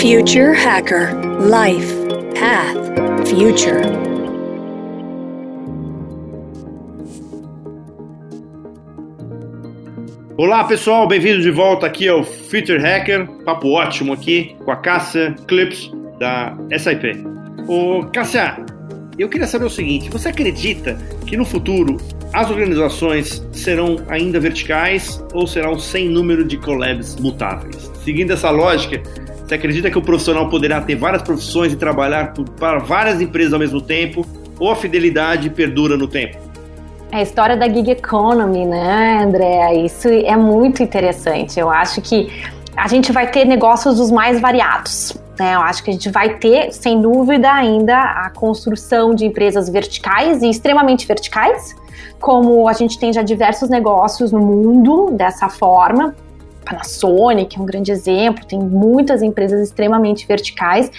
Future Hacker Life Path Future. Olá pessoal, bem-vindos de volta aqui ao Future Hacker, papo ótimo aqui com a Cássia Clips da SIP. Ô Cássia, eu queria saber o seguinte: você acredita que no futuro as organizações serão ainda verticais ou serão sem número de collabs mutáveis? Seguindo essa lógica, você acredita que o profissional poderá ter várias profissões e trabalhar para várias empresas ao mesmo tempo ou a fidelidade perdura no tempo? É a história da gig economy, né, André? Isso é muito interessante. Eu acho que a gente vai ter negócios dos mais variados. Né? Eu acho que a gente vai ter, sem dúvida, ainda a construção de empresas verticais e extremamente verticais, como a gente tem já diversos negócios no mundo dessa forma. Panasonic é um grande exemplo, tem muitas empresas extremamente verticais.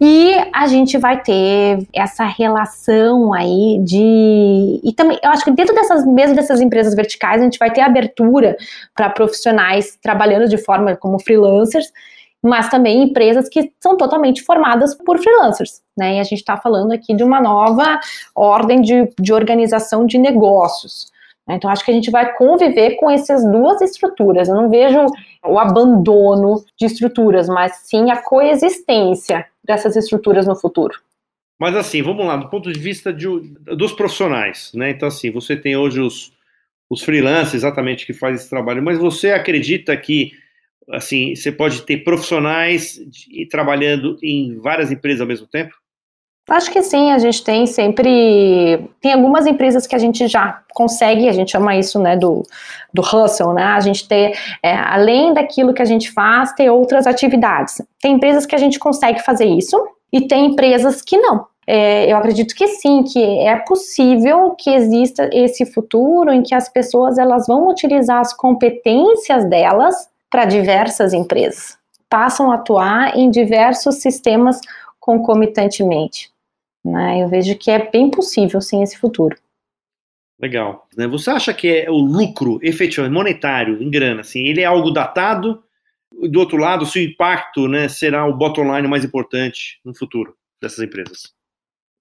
E a gente vai ter essa relação aí de. E também, eu acho que dentro dessas, mesmo dessas empresas verticais, a gente vai ter abertura para profissionais trabalhando de forma como freelancers mas também empresas que são totalmente formadas por freelancers, né? E a gente está falando aqui de uma nova ordem de, de organização de negócios. Né? Então, acho que a gente vai conviver com essas duas estruturas. Eu não vejo o abandono de estruturas, mas sim a coexistência dessas estruturas no futuro. Mas assim, vamos lá, do ponto de vista de, dos profissionais, né? Então, assim, você tem hoje os, os freelancers exatamente que fazem esse trabalho, mas você acredita que assim, você pode ter profissionais de, trabalhando em várias empresas ao mesmo tempo? Acho que sim, a gente tem sempre. Tem algumas empresas que a gente já consegue, a gente chama isso né, do, do hustle, né? A gente ter, é, além daquilo que a gente faz, ter outras atividades. Tem empresas que a gente consegue fazer isso e tem empresas que não. É, eu acredito que sim, que é possível que exista esse futuro em que as pessoas elas vão utilizar as competências delas para diversas empresas, passam a atuar em diversos sistemas concomitantemente. Né? Eu vejo que é bem possível, sim, esse futuro. Legal. Né? Você acha que é o lucro efetivamente monetário em grana, assim, ele é algo datado? Do outro lado, se o impacto né, será o bottom line mais importante no futuro dessas empresas?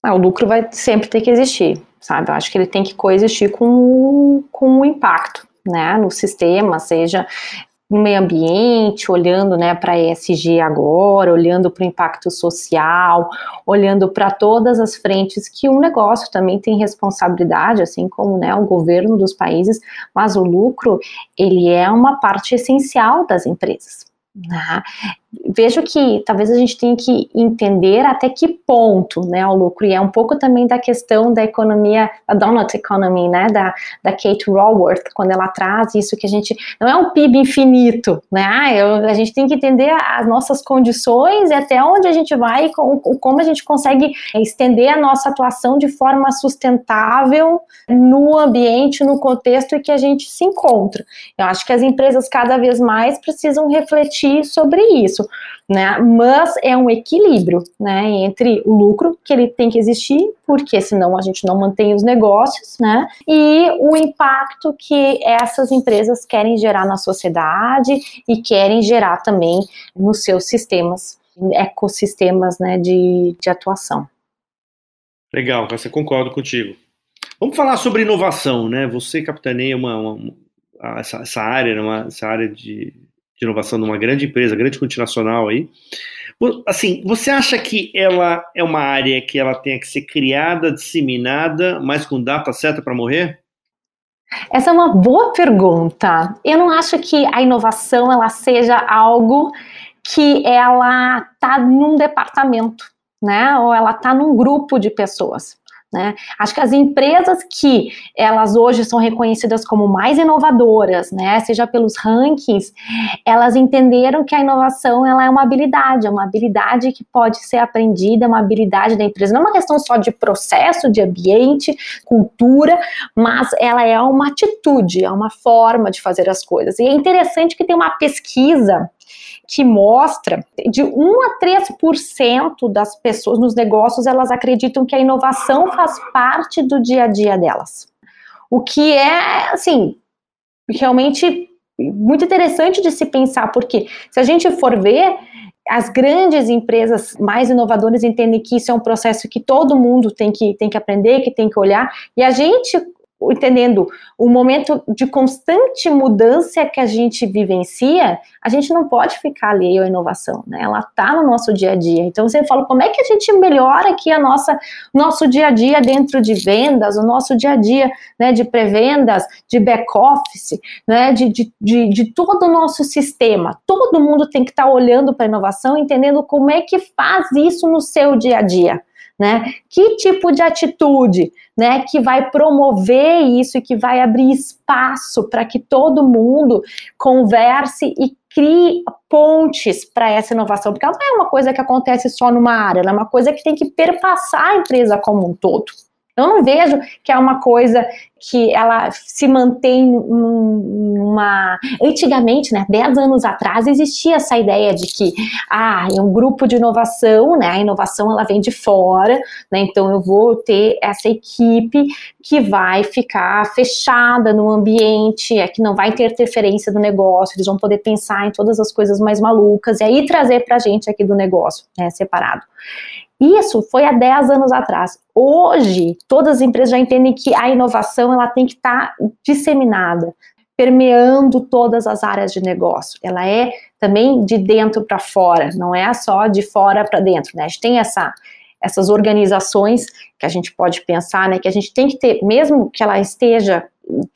Ah, o lucro vai sempre ter que existir, sabe? Eu acho que ele tem que coexistir com, com o impacto. Né, no sistema, seja no meio ambiente, olhando né, para a ESG agora, olhando para o impacto social, olhando para todas as frentes que um negócio também tem responsabilidade, assim como né, o governo dos países, mas o lucro ele é uma parte essencial das empresas. Né? Vejo que talvez a gente tenha que entender até que ponto né, o lucro, e é um pouco também da questão da economia, a donut economy, né, da, da Kate Raworth, quando ela traz isso que a gente, não é um PIB infinito, né, ah, eu, a gente tem que entender as nossas condições e até onde a gente vai com, como a gente consegue estender a nossa atuação de forma sustentável no ambiente, no contexto em que a gente se encontra. Eu acho que as empresas cada vez mais precisam refletir sobre isso isso, né? Mas é um equilíbrio, né, entre o lucro que ele tem que existir, porque senão a gente não mantém os negócios, né? E o impacto que essas empresas querem gerar na sociedade e querem gerar também nos seus sistemas, ecossistemas, né, de, de atuação. Legal, você concordo contigo. Vamos falar sobre inovação, né? Você capitaneia uma, uma essa, essa, área, né? uma, essa área de de inovação numa grande empresa, grande multinacional aí. Assim, você acha que ela é uma área que ela tenha que ser criada, disseminada, mas com data certa para morrer? Essa é uma boa pergunta. Eu não acho que a inovação ela seja algo que ela está num departamento, né? Ou ela está num grupo de pessoas. Né? Acho que as empresas que elas hoje são reconhecidas como mais inovadoras, né, seja pelos rankings, elas entenderam que a inovação ela é uma habilidade, é uma habilidade que pode ser aprendida, é uma habilidade da empresa. Não é uma questão só de processo, de ambiente, cultura, mas ela é uma atitude, é uma forma de fazer as coisas. E é interessante que tem uma pesquisa que mostra de 1 a 3% das pessoas nos negócios elas acreditam que a inovação faz parte do dia a dia delas. O que é, assim, realmente muito interessante de se pensar, porque se a gente for ver, as grandes empresas mais inovadoras entendem que isso é um processo que todo mundo tem que, tem que aprender, que tem que olhar, e a gente, entendendo o momento de constante mudança que a gente vivencia, a gente não pode ficar alheio à inovação, né? Ela está no nosso dia a dia. Então você fala, como é que a gente melhora aqui a nossa nosso dia a dia dentro de vendas, o nosso dia a dia, né, de pré-vendas, de back office, né, de, de, de, de, todo o nosso sistema. Todo mundo tem que estar tá olhando para a inovação, entendendo como é que faz isso no seu dia a dia né? Que tipo de atitude, né, que vai promover isso e que vai abrir espaço para que todo mundo converse e crie pontes para essa inovação, porque ela não é uma coisa que acontece só numa área, ela é uma coisa que tem que perpassar a empresa como um todo. Eu não vejo que é uma coisa que ela se mantém numa. Antigamente, né, 10 anos atrás, existia essa ideia de que ah, é um grupo de inovação, né? A inovação ela vem de fora, né? Então eu vou ter essa equipe que vai ficar fechada no ambiente, é que não vai ter interferência do negócio, eles vão poder pensar em todas as coisas mais malucas e aí trazer para a gente aqui do negócio, né, separado. Isso foi há 10 anos atrás. Hoje, todas as empresas já entendem que a inovação ela tem que estar tá disseminada, permeando todas as áreas de negócio. Ela é também de dentro para fora, não é só de fora para dentro. Né? A gente tem essa, essas organizações que a gente pode pensar, né, que a gente tem que ter, mesmo que ela esteja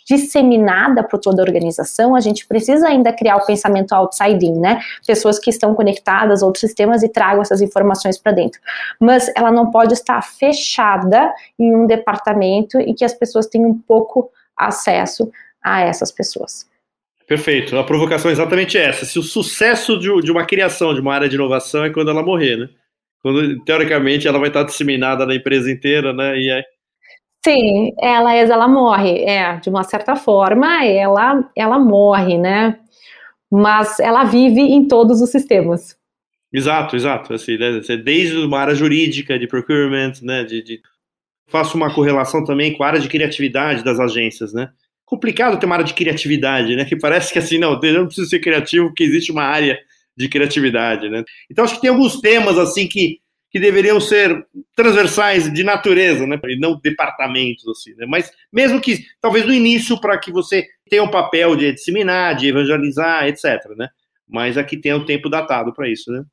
disseminada por toda a organização, a gente precisa ainda criar o pensamento outside in, né? Pessoas que estão conectadas a outros sistemas e tragam essas informações para dentro. Mas ela não pode estar fechada em um departamento e que as pessoas tenham pouco acesso a essas pessoas. Perfeito. A provocação é exatamente essa. Se o sucesso de, uma criação de uma área de inovação é quando ela morrer, né? Quando, teoricamente, ela vai estar disseminada na empresa inteira, né? E aí, Sim, ela, ela morre, é, de uma certa forma, ela, ela morre, né? Mas ela vive em todos os sistemas. Exato, exato. Assim, né? Desde uma área jurídica, de procurement, né? De, de... Faço uma correlação também com a área de criatividade das agências, né? Complicado ter uma área de criatividade, né? Que parece que assim, não, eu não preciso ser criativo porque existe uma área de criatividade, né? Então acho que tem alguns temas assim que que deveriam ser transversais de natureza, né, e não departamentos assim, né? Mas mesmo que talvez no início para que você tenha um papel de disseminar, de evangelizar, etc, né? Mas aqui tem um tempo datado para isso, né?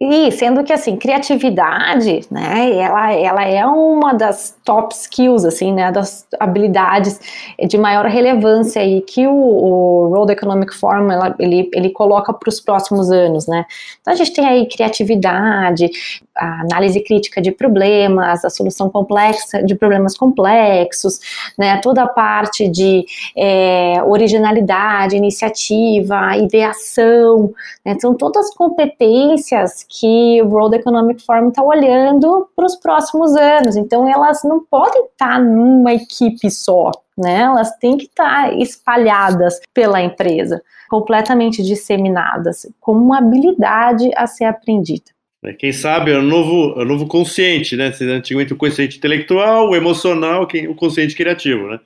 E sendo que assim, criatividade, né, ela, ela é uma das top skills, assim, né, das habilidades de maior relevância aí que o, o World Economic Forum ela, ele, ele coloca para os próximos anos, né. Então a gente tem aí criatividade, análise crítica de problemas, a solução complexa de problemas complexos, né, toda a parte de é, originalidade, iniciativa, ideação, né, são todas competências que o World Economic Forum está olhando para os próximos anos. Então, elas não podem estar tá numa equipe só, né? Elas têm que estar tá espalhadas pela empresa, completamente disseminadas, como uma habilidade a ser aprendida. É, quem sabe é o novo, é o novo consciente, né? Antigamente o consciente intelectual, o emocional, o consciente criativo, né?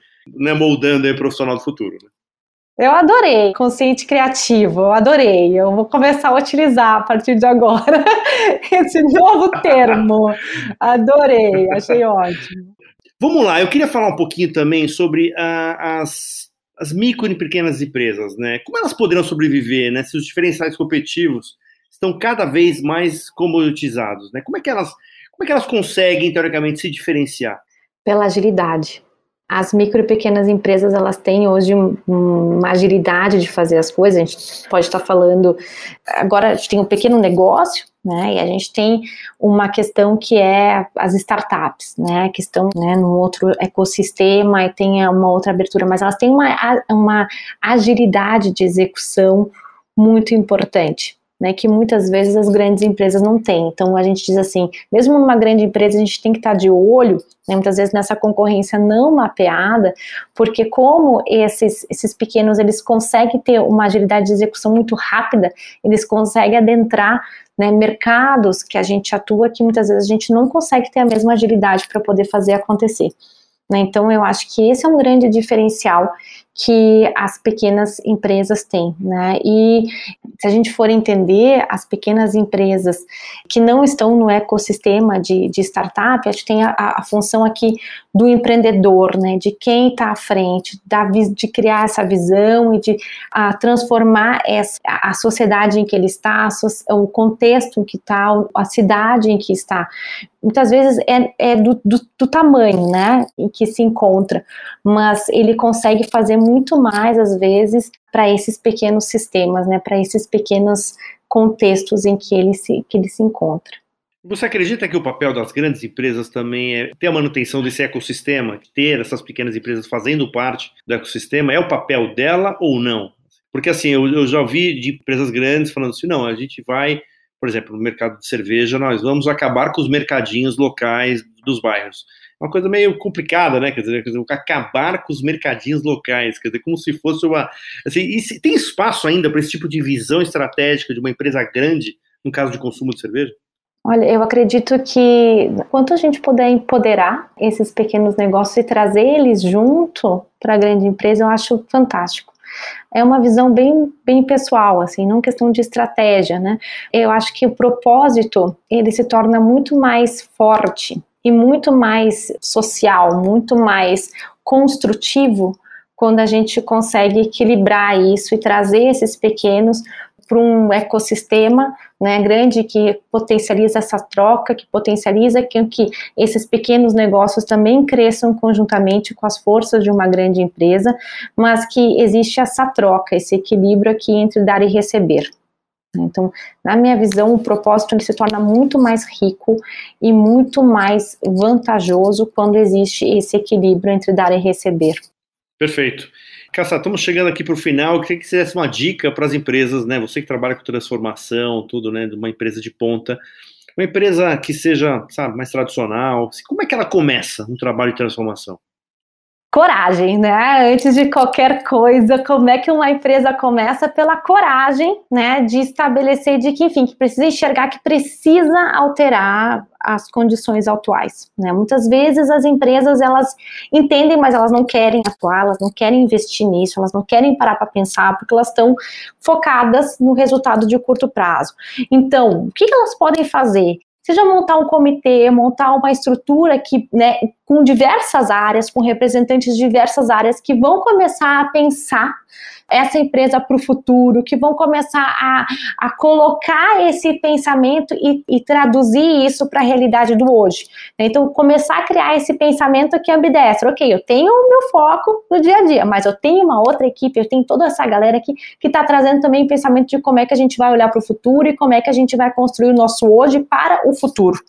É moldando o profissional do futuro. Né? Eu adorei, consciente criativo, eu adorei. Eu vou começar a utilizar a partir de agora esse novo termo. Adorei, achei ótimo. Vamos lá, eu queria falar um pouquinho também sobre uh, as, as micro e pequenas empresas, né? Como elas poderão sobreviver, né? Se os diferenciais competitivos estão cada vez mais comoditizados, né? Como é que elas, como é que elas conseguem, teoricamente, se diferenciar? Pela agilidade as micro e pequenas empresas elas têm hoje uma agilidade de fazer as coisas. A gente pode estar falando agora a gente tem um pequeno negócio, né? E a gente tem uma questão que é as startups, né? Que estão né, num outro ecossistema e tem uma outra abertura, mas elas têm uma, uma agilidade de execução muito importante né, que muitas vezes as grandes empresas não têm. Então a gente diz assim, mesmo numa grande empresa a gente tem que estar de olho, né, muitas vezes nessa concorrência não mapeada, porque como esses, esses pequenos eles conseguem ter uma agilidade de execução muito rápida, eles conseguem adentrar né, mercados que a gente atua que muitas vezes a gente não consegue ter a mesma agilidade para poder fazer acontecer. Né, então eu acho que esse é um grande diferencial que as pequenas empresas têm, né? E se a gente for entender as pequenas empresas que não estão no ecossistema de, de startup, a gente tem a, a função aqui do empreendedor, né? De quem está à frente, da, de criar essa visão e de a, transformar essa, a sociedade em que ele está, o contexto em que está, a cidade em que está muitas vezes é, é do, do, do, tamanho, né, em que se encontra, mas ele consegue fazer muito mais, às vezes, para esses pequenos sistemas, né, para esses pequenos contextos em que ele, se, que ele se encontra. Você acredita que o papel das grandes empresas também é ter a manutenção desse ecossistema, ter essas pequenas empresas fazendo parte do ecossistema, é o papel dela ou não? Porque assim, eu, eu já ouvi de empresas grandes falando assim, não, a gente vai por exemplo, no mercado de cerveja, nós vamos acabar com os mercadinhos locais dos bairros. É uma coisa meio complicada, né? Quer dizer, quer dizer, acabar com os mercadinhos locais, quer dizer, como se fosse uma. Assim, tem espaço ainda para esse tipo de visão estratégica de uma empresa grande no caso de consumo de cerveja? Olha, eu acredito que quanto a gente puder empoderar esses pequenos negócios e trazer eles junto para a grande empresa, eu acho fantástico é uma visão bem, bem pessoal, assim, não questão de estratégia, né? Eu acho que o propósito, ele se torna muito mais forte e muito mais social, muito mais construtivo quando a gente consegue equilibrar isso e trazer esses pequenos para um ecossistema né, grande que potencializa essa troca, que potencializa que, que esses pequenos negócios também cresçam conjuntamente com as forças de uma grande empresa, mas que existe essa troca, esse equilíbrio aqui entre dar e receber. Então, na minha visão, o propósito ele se torna muito mais rico e muito mais vantajoso quando existe esse equilíbrio entre dar e receber. Perfeito. Caça, estamos chegando aqui para o final. Eu queria que você desse uma dica para as empresas, né? Você que trabalha com transformação, tudo, né? De uma empresa de ponta. Uma empresa que seja, sabe, mais tradicional. Como é que ela começa um trabalho de transformação? Coragem, né? Antes de qualquer coisa, como é que uma empresa começa pela coragem, né, de estabelecer de que, enfim, que precisa enxergar que precisa alterar as condições atuais, né? Muitas vezes as empresas elas entendem, mas elas não querem atuar, elas não querem investir nisso, elas não querem parar para pensar porque elas estão focadas no resultado de curto prazo. Então, o que elas podem fazer? seja montar um comitê, montar uma estrutura que, né, com diversas áreas, com representantes de diversas áreas que vão começar a pensar essa empresa para o futuro, que vão começar a, a colocar esse pensamento e, e traduzir isso para a realidade do hoje. Então, começar a criar esse pensamento que ambidestro. Ok, eu tenho o meu foco no dia a dia, mas eu tenho uma outra equipe, eu tenho toda essa galera aqui que está trazendo também o pensamento de como é que a gente vai olhar para o futuro e como é que a gente vai construir o nosso hoje para o futuro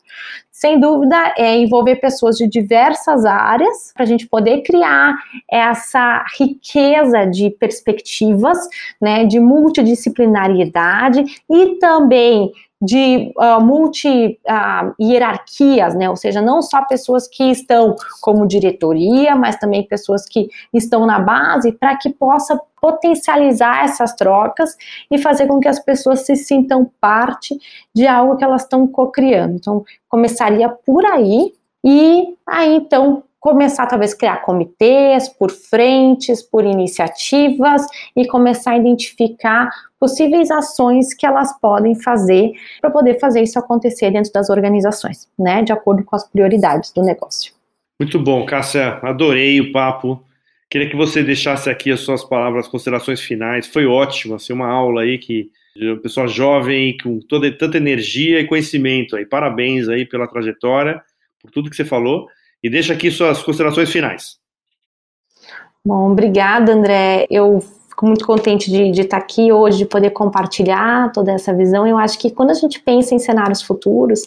sem dúvida, é envolver pessoas de diversas áreas para a gente poder criar essa riqueza de perspectivas, né, de multidisciplinariedade e também de uh, multi-hierarquias, uh, né? ou seja, não só pessoas que estão como diretoria, mas também pessoas que estão na base, para que possa potencializar essas trocas e fazer com que as pessoas se sintam parte de algo que elas estão co-criando. Então, começaria por aí, e aí então começar talvez criar comitês por frentes, por iniciativas e começar a identificar possíveis ações que elas podem fazer para poder fazer isso acontecer dentro das organizações, né, de acordo com as prioridades do negócio. Muito bom, Cássia, adorei o papo. Queria que você deixasse aqui as suas palavras, as considerações finais. Foi ótimo, assim, uma aula aí que uma pessoa jovem com toda tanta energia e conhecimento aí. Parabéns aí pela trajetória, por tudo que você falou. E deixa aqui suas considerações finais. Bom, obrigada, André. Eu fico muito contente de, de, estar aqui hoje, de poder compartilhar toda essa visão. Eu acho que quando a gente pensa em cenários futuros,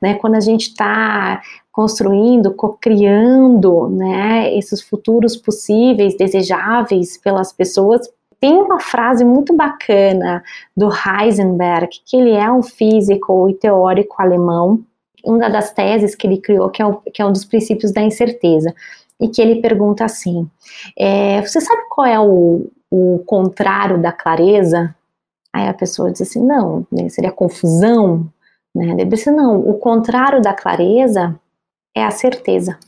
né, quando a gente está construindo, co-criando né, esses futuros possíveis, desejáveis pelas pessoas, tem uma frase muito bacana do Heisenberg, que ele é um físico e teórico alemão, uma das teses que ele criou, que é, o, que é um dos princípios da incerteza, e que ele pergunta assim: é, Você sabe qual é o, o contrário da clareza? Aí a pessoa diz assim: Não, né, seria confusão. Né? Ele disse: Não, o contrário da clareza é a certeza.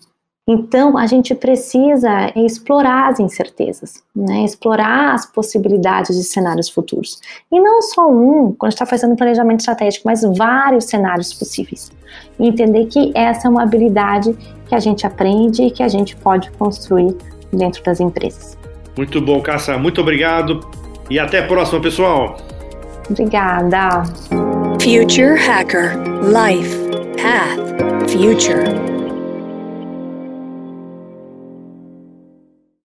Então, a gente precisa explorar as incertezas, né? explorar as possibilidades de cenários futuros. E não só um, quando está fazendo planejamento estratégico, mas vários cenários possíveis. E entender que essa é uma habilidade que a gente aprende e que a gente pode construir dentro das empresas. Muito bom, Cássia. Muito obrigado. E até a próxima, pessoal. Obrigada. Future Hacker Life Path Future